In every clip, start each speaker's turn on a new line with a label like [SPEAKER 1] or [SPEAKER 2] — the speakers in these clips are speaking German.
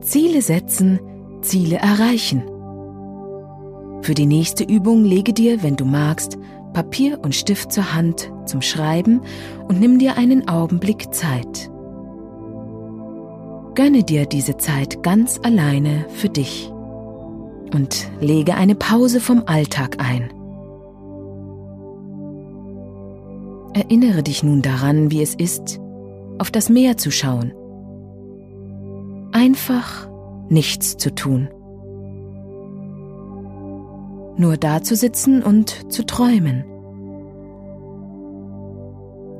[SPEAKER 1] Ziele setzen, Ziele erreichen. Für die nächste Übung lege dir, wenn du magst, Papier und Stift zur Hand zum Schreiben und nimm dir einen Augenblick Zeit. Gönne dir diese Zeit ganz alleine für dich und lege eine Pause vom Alltag ein. Erinnere dich nun daran, wie es ist, auf das Meer zu schauen. Einfach nichts zu tun. Nur da zu sitzen und zu träumen.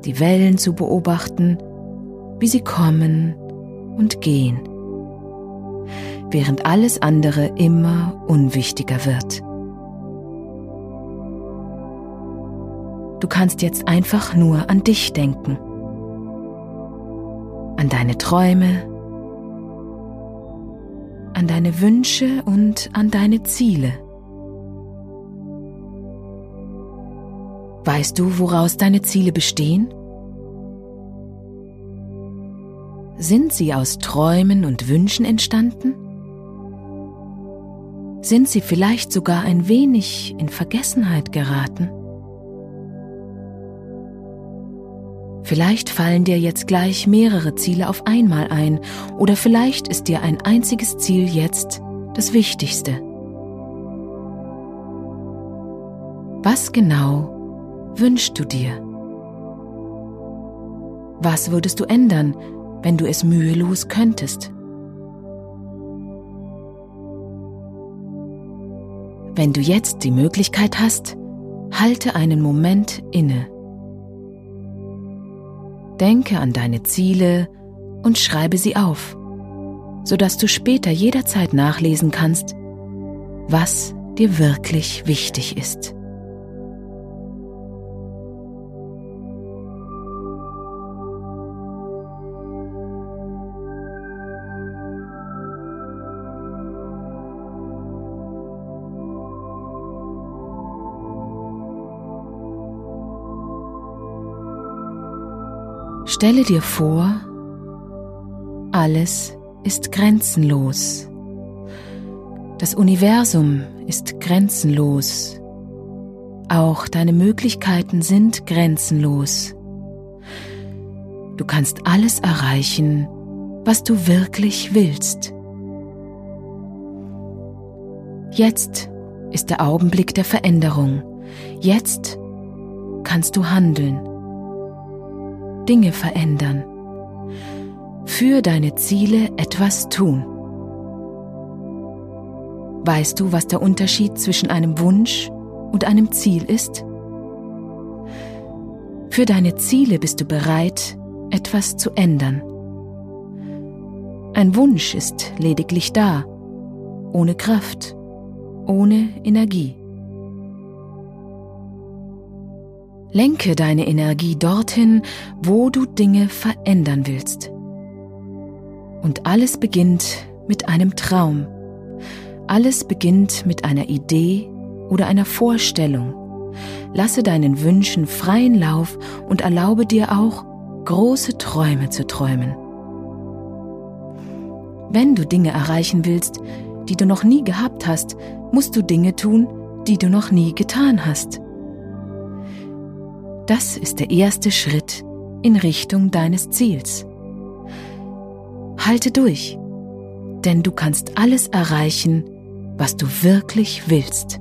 [SPEAKER 1] Die Wellen zu beobachten, wie sie kommen und gehen, während alles andere immer unwichtiger wird. Du kannst jetzt einfach nur an dich denken, an deine Träume, an deine Wünsche und an deine Ziele. Weißt du, woraus deine Ziele bestehen? Sind sie aus Träumen und Wünschen entstanden? Sind sie vielleicht sogar ein wenig in Vergessenheit geraten? Vielleicht fallen dir jetzt gleich mehrere Ziele auf einmal ein oder vielleicht ist dir ein einziges Ziel jetzt das Wichtigste. Was genau wünschst du dir? Was würdest du ändern, wenn du es mühelos könntest? Wenn du jetzt die Möglichkeit hast, halte einen Moment inne. Denke an deine Ziele und schreibe sie auf, sodass du später jederzeit nachlesen kannst, was dir wirklich wichtig ist. Stelle dir vor, alles ist grenzenlos. Das Universum ist grenzenlos. Auch deine Möglichkeiten sind grenzenlos. Du kannst alles erreichen, was du wirklich willst. Jetzt ist der Augenblick der Veränderung. Jetzt kannst du handeln. Dinge verändern, für deine Ziele etwas tun. Weißt du, was der Unterschied zwischen einem Wunsch und einem Ziel ist? Für deine Ziele bist du bereit, etwas zu ändern. Ein Wunsch ist lediglich da, ohne Kraft, ohne Energie. Lenke deine Energie dorthin, wo du Dinge verändern willst. Und alles beginnt mit einem Traum. Alles beginnt mit einer Idee oder einer Vorstellung. Lasse deinen Wünschen freien Lauf und erlaube dir auch, große Träume zu träumen. Wenn du Dinge erreichen willst, die du noch nie gehabt hast, musst du Dinge tun, die du noch nie getan hast. Das ist der erste Schritt in Richtung deines Ziels. Halte durch, denn du kannst alles erreichen, was du wirklich willst.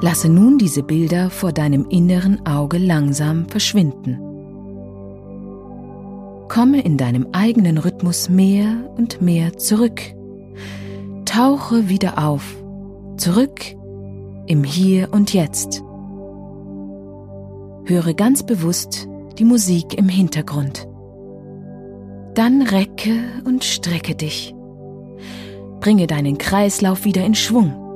[SPEAKER 1] Lasse nun diese Bilder vor deinem inneren Auge langsam verschwinden. Komme in deinem eigenen Rhythmus mehr und mehr zurück. Tauche wieder auf, zurück im Hier und Jetzt. Höre ganz bewusst die Musik im Hintergrund. Dann recke und strecke dich. Bringe deinen Kreislauf wieder in Schwung.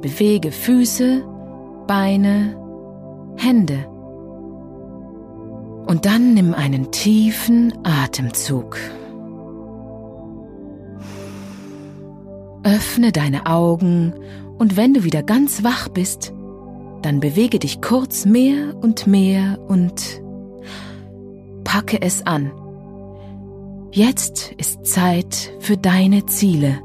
[SPEAKER 1] Bewege Füße, Beine, Hände. Und dann nimm einen tiefen Atemzug. Öffne deine Augen und wenn du wieder ganz wach bist, dann bewege dich kurz mehr und mehr und packe es an. Jetzt ist Zeit für deine Ziele.